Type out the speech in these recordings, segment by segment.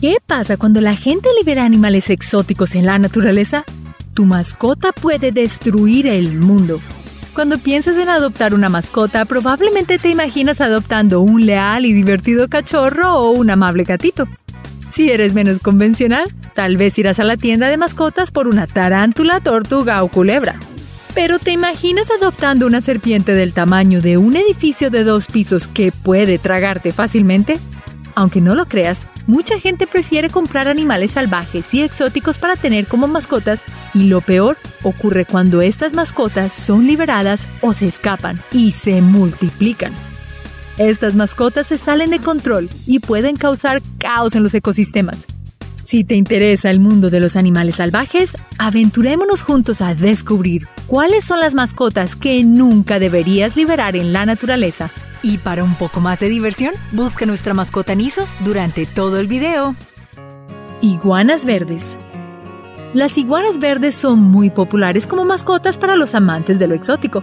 ¿Qué pasa cuando la gente libera animales exóticos en la naturaleza? Tu mascota puede destruir el mundo. Cuando piensas en adoptar una mascota, probablemente te imaginas adoptando un leal y divertido cachorro o un amable gatito. Si eres menos convencional, tal vez irás a la tienda de mascotas por una tarántula, tortuga o culebra. Pero ¿te imaginas adoptando una serpiente del tamaño de un edificio de dos pisos que puede tragarte fácilmente? Aunque no lo creas, mucha gente prefiere comprar animales salvajes y exóticos para tener como mascotas y lo peor ocurre cuando estas mascotas son liberadas o se escapan y se multiplican. Estas mascotas se salen de control y pueden causar caos en los ecosistemas. Si te interesa el mundo de los animales salvajes, aventurémonos juntos a descubrir cuáles son las mascotas que nunca deberías liberar en la naturaleza y para un poco más de diversión, busca nuestra mascota Niso durante todo el video. Iguanas verdes. Las iguanas verdes son muy populares como mascotas para los amantes de lo exótico,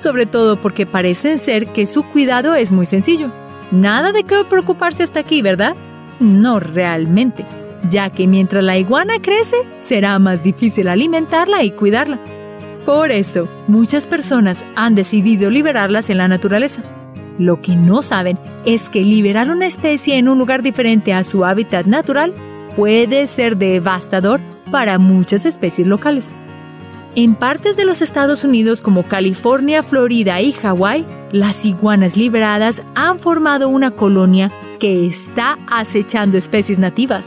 sobre todo porque parecen ser que su cuidado es muy sencillo. Nada de qué preocuparse hasta aquí, ¿verdad? No realmente, ya que mientras la iguana crece, será más difícil alimentarla y cuidarla. Por esto, muchas personas han decidido liberarlas en la naturaleza. Lo que no saben es que liberar una especie en un lugar diferente a su hábitat natural puede ser devastador para muchas especies locales. En partes de los Estados Unidos como California, Florida y Hawái, las iguanas liberadas han formado una colonia que está acechando especies nativas,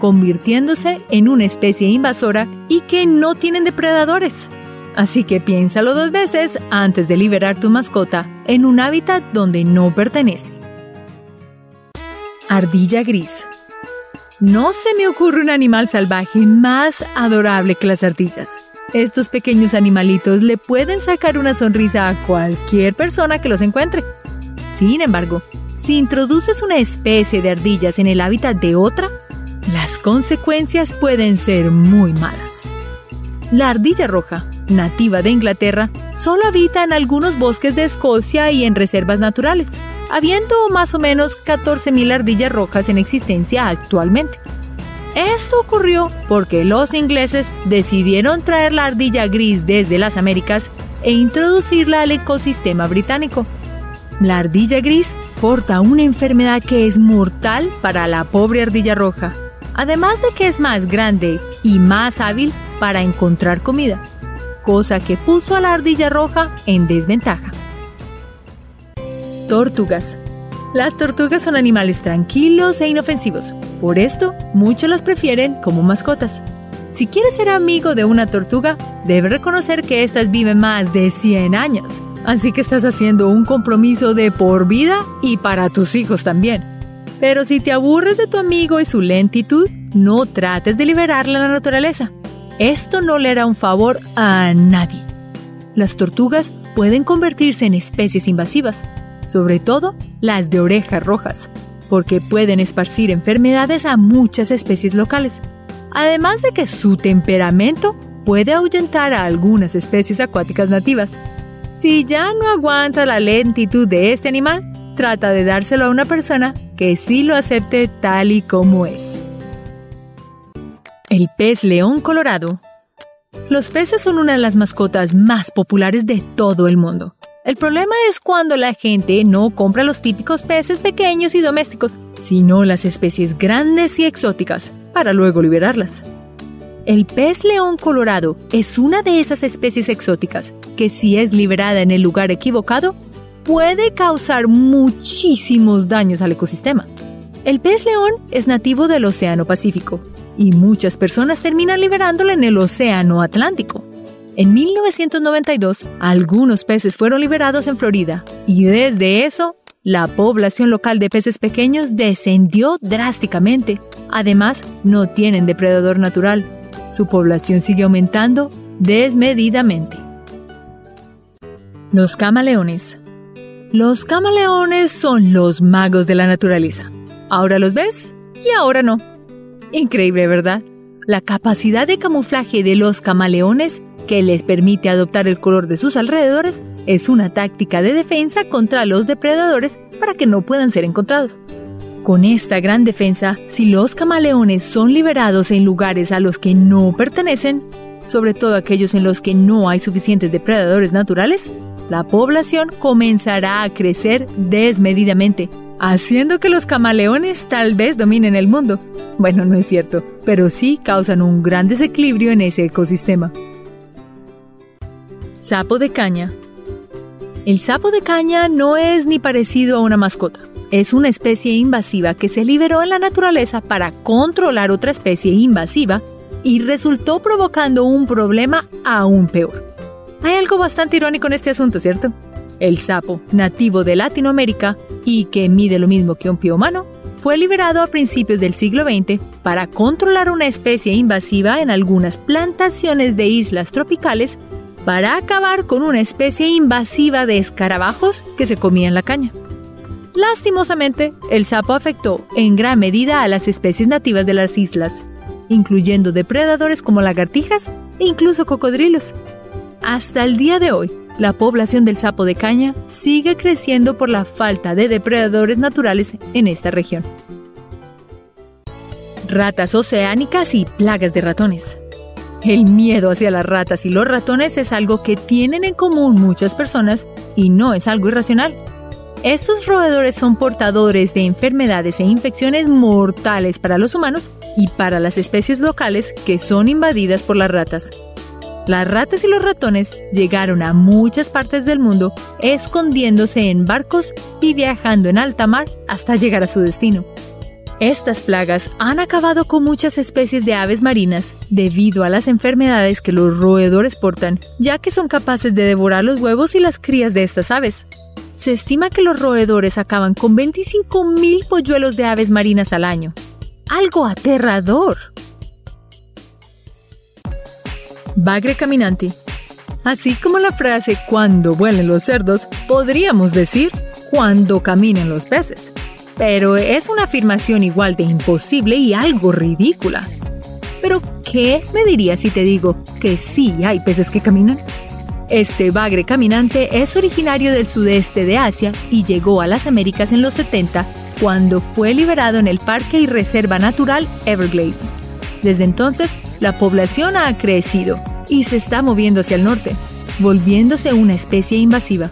convirtiéndose en una especie invasora y que no tienen depredadores. Así que piénsalo dos veces antes de liberar tu mascota en un hábitat donde no pertenece. Ardilla gris. No se me ocurre un animal salvaje más adorable que las ardillas. Estos pequeños animalitos le pueden sacar una sonrisa a cualquier persona que los encuentre. Sin embargo, si introduces una especie de ardillas en el hábitat de otra, las consecuencias pueden ser muy malas. La ardilla roja nativa de Inglaterra, solo habita en algunos bosques de Escocia y en reservas naturales, habiendo más o menos 14.000 ardillas rojas en existencia actualmente. Esto ocurrió porque los ingleses decidieron traer la ardilla gris desde las Américas e introducirla al ecosistema británico. La ardilla gris porta una enfermedad que es mortal para la pobre ardilla roja, además de que es más grande y más hábil para encontrar comida cosa que puso a la ardilla roja en desventaja. Tortugas. Las tortugas son animales tranquilos e inofensivos, por esto muchos las prefieren como mascotas. Si quieres ser amigo de una tortuga, debes reconocer que éstas viven más de 100 años, así que estás haciendo un compromiso de por vida y para tus hijos también. Pero si te aburres de tu amigo y su lentitud, no trates de liberarla a la naturaleza. Esto no le hará un favor a nadie. Las tortugas pueden convertirse en especies invasivas, sobre todo las de orejas rojas, porque pueden esparcir enfermedades a muchas especies locales, además de que su temperamento puede ahuyentar a algunas especies acuáticas nativas. Si ya no aguanta la lentitud de este animal, trata de dárselo a una persona que sí lo acepte tal y como es. El pez león colorado. Los peces son una de las mascotas más populares de todo el mundo. El problema es cuando la gente no compra los típicos peces pequeños y domésticos, sino las especies grandes y exóticas, para luego liberarlas. El pez león colorado es una de esas especies exóticas que si es liberada en el lugar equivocado, puede causar muchísimos daños al ecosistema. El pez león es nativo del Océano Pacífico y muchas personas terminan liberándola en el Océano Atlántico. En 1992, algunos peces fueron liberados en Florida y desde eso, la población local de peces pequeños descendió drásticamente. Además, no tienen depredador natural. Su población sigue aumentando desmedidamente. Los camaleones. Los camaleones son los magos de la naturaleza. Ahora los ves y ahora no. Increíble, ¿verdad? La capacidad de camuflaje de los camaleones, que les permite adoptar el color de sus alrededores, es una táctica de defensa contra los depredadores para que no puedan ser encontrados. Con esta gran defensa, si los camaleones son liberados en lugares a los que no pertenecen, sobre todo aquellos en los que no hay suficientes depredadores naturales, la población comenzará a crecer desmedidamente, haciendo que los camaleones tal vez dominen el mundo. Bueno, no es cierto, pero sí causan un gran desequilibrio en ese ecosistema. Sapo de caña. El sapo de caña no es ni parecido a una mascota. Es una especie invasiva que se liberó en la naturaleza para controlar otra especie invasiva y resultó provocando un problema aún peor. Hay algo bastante irónico en este asunto, ¿cierto? El sapo, nativo de Latinoamérica y que mide lo mismo que un pie humano, fue liberado a principios del siglo XX para controlar una especie invasiva en algunas plantaciones de islas tropicales para acabar con una especie invasiva de escarabajos que se comían la caña. Lastimosamente, el sapo afectó en gran medida a las especies nativas de las islas, incluyendo depredadores como lagartijas e incluso cocodrilos. Hasta el día de hoy, la población del sapo de caña sigue creciendo por la falta de depredadores naturales en esta región. Ratas oceánicas y plagas de ratones. El miedo hacia las ratas y los ratones es algo que tienen en común muchas personas y no es algo irracional. Estos roedores son portadores de enfermedades e infecciones mortales para los humanos y para las especies locales que son invadidas por las ratas. Las ratas y los ratones llegaron a muchas partes del mundo escondiéndose en barcos y viajando en alta mar hasta llegar a su destino. Estas plagas han acabado con muchas especies de aves marinas debido a las enfermedades que los roedores portan, ya que son capaces de devorar los huevos y las crías de estas aves. Se estima que los roedores acaban con 25.000 polluelos de aves marinas al año. Algo aterrador. Bagre caminante. Así como la frase cuando vuelen los cerdos, podríamos decir cuando caminen los peces. Pero es una afirmación igual de imposible y algo ridícula. Pero, ¿qué me dirías si te digo que sí hay peces que caminan? Este bagre caminante es originario del sudeste de Asia y llegó a las Américas en los 70 cuando fue liberado en el Parque y Reserva Natural Everglades. Desde entonces, la población ha crecido y se está moviendo hacia el norte, volviéndose una especie invasiva.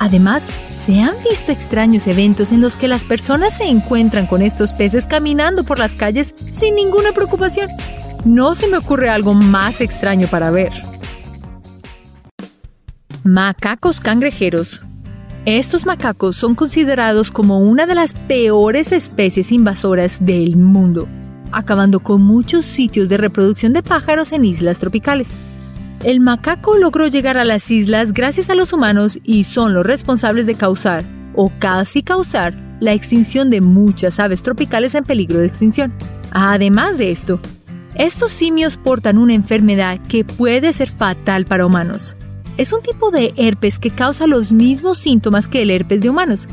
Además, se han visto extraños eventos en los que las personas se encuentran con estos peces caminando por las calles sin ninguna preocupación. No se me ocurre algo más extraño para ver. Macacos cangrejeros. Estos macacos son considerados como una de las peores especies invasoras del mundo, acabando con muchos sitios de reproducción de pájaros en islas tropicales. El macaco logró llegar a las islas gracias a los humanos y son los responsables de causar, o casi causar, la extinción de muchas aves tropicales en peligro de extinción. Además de esto, estos simios portan una enfermedad que puede ser fatal para humanos. Es un tipo de herpes que causa los mismos síntomas que el herpes de humanos,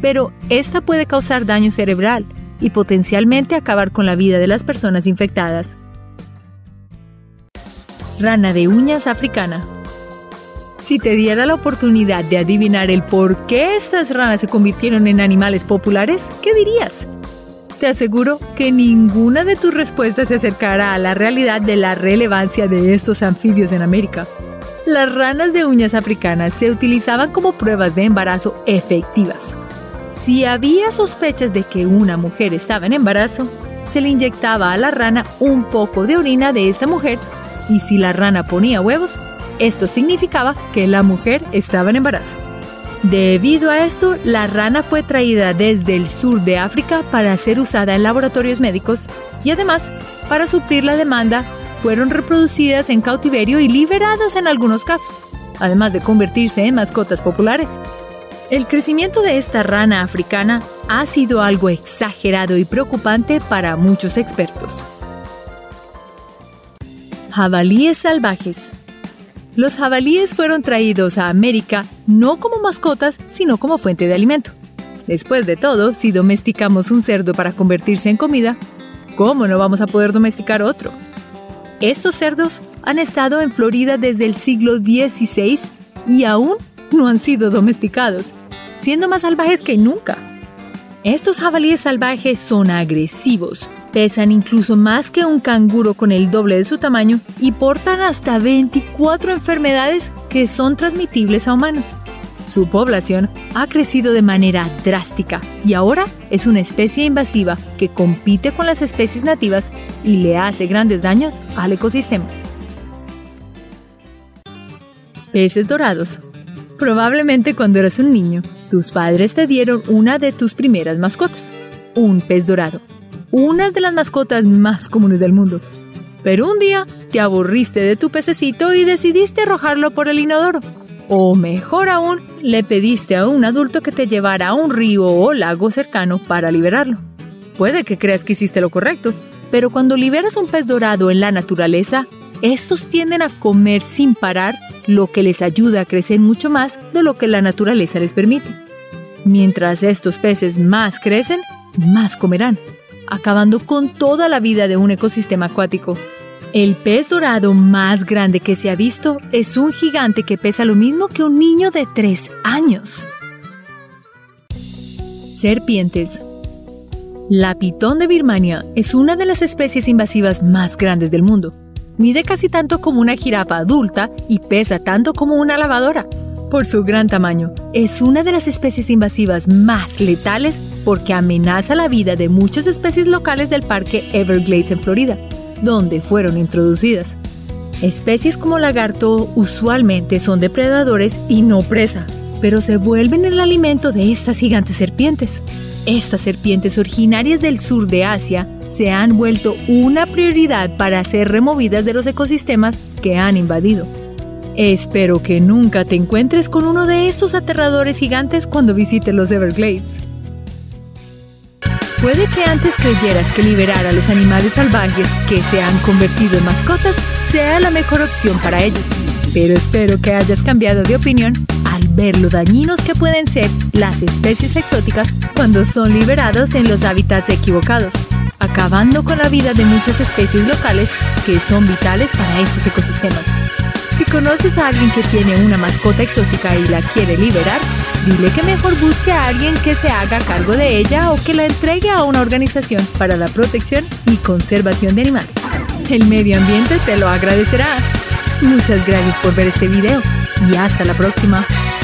pero esta puede causar daño cerebral y potencialmente acabar con la vida de las personas infectadas. Rana de uñas africana. Si te diera la oportunidad de adivinar el por qué estas ranas se convirtieron en animales populares, ¿qué dirías? Te aseguro que ninguna de tus respuestas se acercará a la realidad de la relevancia de estos anfibios en América. Las ranas de uñas africanas se utilizaban como pruebas de embarazo efectivas. Si había sospechas de que una mujer estaba en embarazo, se le inyectaba a la rana un poco de orina de esta mujer y si la rana ponía huevos, esto significaba que la mujer estaba en embarazo. Debido a esto, la rana fue traída desde el sur de África para ser usada en laboratorios médicos y además, para suplir la demanda, fueron reproducidas en cautiverio y liberadas en algunos casos, además de convertirse en mascotas populares. El crecimiento de esta rana africana ha sido algo exagerado y preocupante para muchos expertos. Jabalíes salvajes. Los jabalíes fueron traídos a América no como mascotas, sino como fuente de alimento. Después de todo, si domesticamos un cerdo para convertirse en comida, ¿cómo no vamos a poder domesticar otro? Estos cerdos han estado en Florida desde el siglo XVI y aún no han sido domesticados, siendo más salvajes que nunca. Estos jabalíes salvajes son agresivos, pesan incluso más que un canguro con el doble de su tamaño y portan hasta 24 enfermedades que son transmitibles a humanos. Su población ha crecido de manera drástica y ahora es una especie invasiva que compite con las especies nativas y le hace grandes daños al ecosistema. Peces dorados. Probablemente cuando eras un niño, tus padres te dieron una de tus primeras mascotas, un pez dorado, una de las mascotas más comunes del mundo. Pero un día te aburriste de tu pececito y decidiste arrojarlo por el inodoro. O mejor aún, le pediste a un adulto que te llevara a un río o lago cercano para liberarlo. Puede que creas que hiciste lo correcto, pero cuando liberas un pez dorado en la naturaleza, estos tienden a comer sin parar, lo que les ayuda a crecer mucho más de lo que la naturaleza les permite. Mientras estos peces más crecen, más comerán, acabando con toda la vida de un ecosistema acuático. El pez dorado más grande que se ha visto es un gigante que pesa lo mismo que un niño de 3 años. Serpientes. La pitón de Birmania es una de las especies invasivas más grandes del mundo. Mide casi tanto como una jirafa adulta y pesa tanto como una lavadora. Por su gran tamaño, es una de las especies invasivas más letales porque amenaza la vida de muchas especies locales del Parque Everglades en Florida donde fueron introducidas. Especies como lagarto usualmente son depredadores y no presa, pero se vuelven el alimento de estas gigantes serpientes. Estas serpientes originarias del sur de Asia se han vuelto una prioridad para ser removidas de los ecosistemas que han invadido. Espero que nunca te encuentres con uno de estos aterradores gigantes cuando visites los Everglades. Puede que antes creyeras que liberar a los animales salvajes que se han convertido en mascotas sea la mejor opción para ellos, pero espero que hayas cambiado de opinión al ver lo dañinos que pueden ser las especies exóticas cuando son liberados en los hábitats equivocados, acabando con la vida de muchas especies locales que son vitales para estos ecosistemas. Si conoces a alguien que tiene una mascota exótica y la quiere liberar, dile que mejor busque a alguien que se haga cargo de ella o que la entregue a una organización para la protección y conservación de animales. El medio ambiente te lo agradecerá. Muchas gracias por ver este video y hasta la próxima.